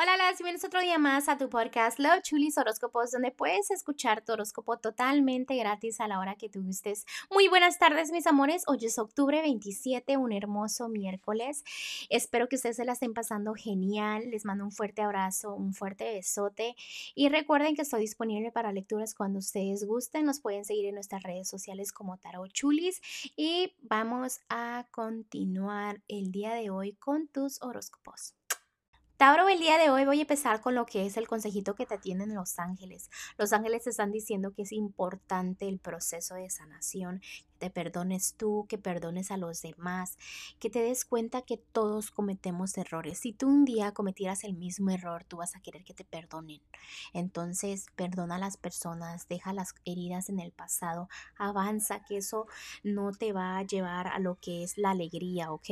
Hola, las bienvenidos otro día más a tu podcast Love Chulis Horóscopos, donde puedes escuchar tu horóscopo totalmente gratis a la hora que tú gustes. Muy buenas tardes, mis amores. Hoy es octubre 27, un hermoso miércoles. Espero que ustedes se la estén pasando genial. Les mando un fuerte abrazo, un fuerte besote. Y recuerden que estoy disponible para lecturas cuando ustedes gusten. Nos pueden seguir en nuestras redes sociales como Tarot Chulis. Y vamos a continuar el día de hoy con tus horóscopos. Tauro, el día de hoy voy a empezar con lo que es el consejito que te atienden los ángeles. Los ángeles te están diciendo que es importante el proceso de sanación, que te perdones tú, que perdones a los demás, que te des cuenta que todos cometemos errores. Si tú un día cometieras el mismo error, tú vas a querer que te perdonen. Entonces, perdona a las personas, deja las heridas en el pasado, avanza, que eso no te va a llevar a lo que es la alegría, ¿ok?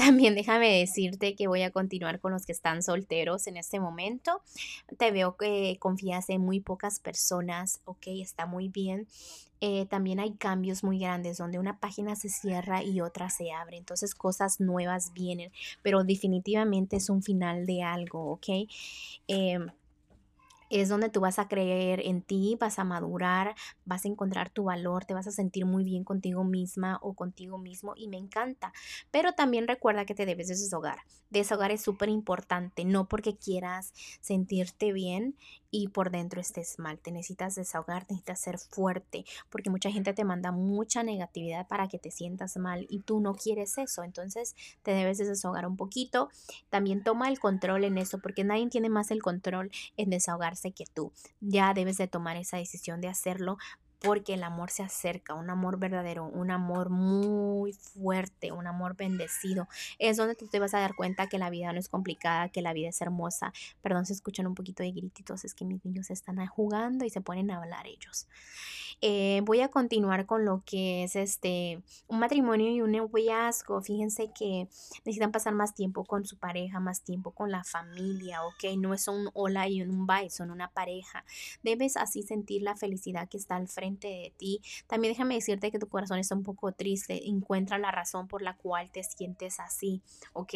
También déjame decirte que voy a continuar con los que están solteros en este momento. Te veo que confías en muy pocas personas, ok, está muy bien. Eh, también hay cambios muy grandes donde una página se cierra y otra se abre. Entonces cosas nuevas vienen, pero definitivamente es un final de algo, ¿ok? Em, es donde tú vas a creer en ti, vas a madurar, vas a encontrar tu valor, te vas a sentir muy bien contigo misma o contigo mismo y me encanta. Pero también recuerda que te debes deshogar. Deshogar es súper importante, no porque quieras sentirte bien y por dentro estés mal. Te necesitas desahogar, necesitas ser fuerte, porque mucha gente te manda mucha negatividad para que te sientas mal y tú no quieres eso. Entonces te debes desahogar un poquito. También toma el control en eso, porque nadie tiene más el control en desahogarse que tú. Ya debes de tomar esa decisión de hacerlo porque el amor se acerca, un amor verdadero, un amor muy fuerte, un amor bendecido. Es donde tú te vas a dar cuenta que la vida no es complicada, que la vida es hermosa. Perdón, se escuchan un poquito de grititos, es que mis niños están jugando y se ponen a hablar ellos. Eh, voy a continuar con lo que es este un matrimonio y un noviazgo. Fíjense que necesitan pasar más tiempo con su pareja, más tiempo con la familia, ¿ok? No es un hola y un bye, son una pareja. Debes así sentir la felicidad que está al frente de ti. También déjame decirte que tu corazón está un poco triste. Encuentra la razón por la cual te sientes así, ¿ok?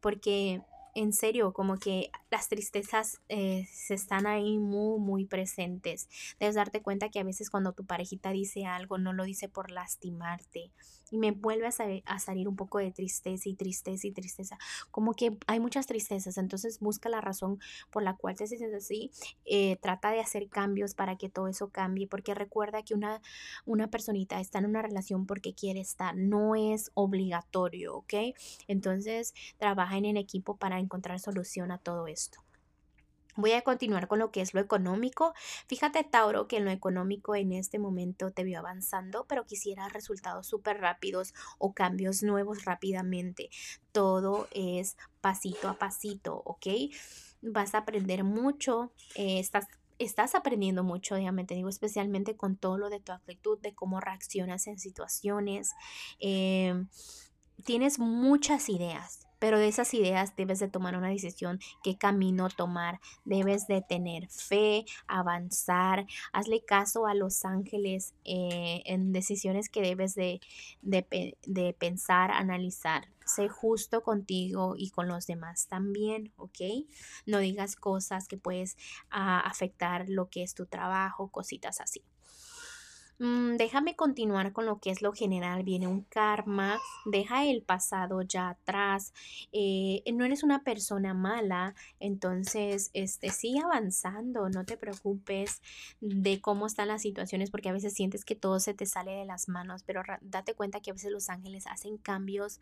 Porque en serio, como que las tristezas eh, se están ahí muy, muy presentes. Debes darte cuenta que a veces cuando tu parejita dice algo, no lo dice por lastimarte. Y me vuelve a, salir un poco de tristeza y tristeza y tristeza. Como que hay muchas tristezas, entonces busca la razón por la cual te sientes así. Eh, trata de hacer cambios para que todo eso cambie, porque recuerda que una, una personita está en una relación porque quiere estar, no es obligatorio, ¿ok? Entonces trabaja en equipo para encontrar solución a todo esto. Voy a continuar con lo que es lo económico. Fíjate, Tauro, que en lo económico en este momento te veo avanzando, pero quisiera resultados súper rápidos o cambios nuevos rápidamente. Todo es pasito a pasito, ¿ok? Vas a aprender mucho, eh, estás estás aprendiendo mucho, déjame te digo, especialmente con todo lo de tu actitud, de cómo reaccionas en situaciones. Em, tienes muchas ideas, pero de esas ideas debes de tomar una decisión, qué camino tomar, debes de tener fe, avanzar, hazle caso a los ángeles eh, en decisiones que debes de, de, pensar, analizar. Sé justo contigo y con los demás también, ¿ok? No digas cosas que puedes ah, afectar lo que es tu trabajo, cositas así. Mm, déjame continuar con lo que es lo general, viene un karma, deja el pasado ya atrás, eh, no eres una persona mala, entonces este, sigue avanzando, no te preocupes de cómo están las situaciones porque a veces sientes que todo se te sale de las manos, pero date cuenta que a veces los ángeles hacen cambios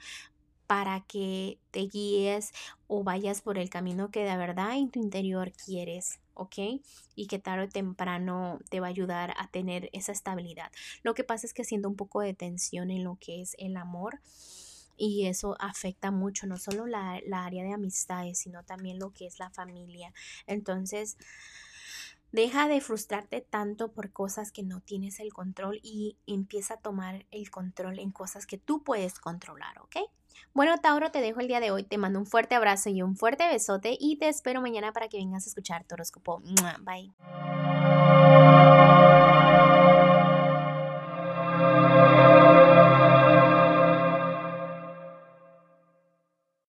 para que te guíes o vayas por el camino que de verdad en tu interior quieres. ¿ok? Y que tarde o temprano te va a ayudar a tener esa estabilidad. Lo que pasa es que siento un poco de tensión en lo que es el amor y eso afecta mucho, no solo la, la área de amistades, sino también lo que es la familia. Entonces, Deja de frustrarte tanto por cosas que no tienes el control y empieza a tomar el control en cosas que tú puedes controlar, ¿ok? Bueno, Tauro, te dejo el día de hoy. Te mando un fuerte abrazo y un fuerte besote y te espero mañana para que vengas a escuchar tu horóscopo. Bye.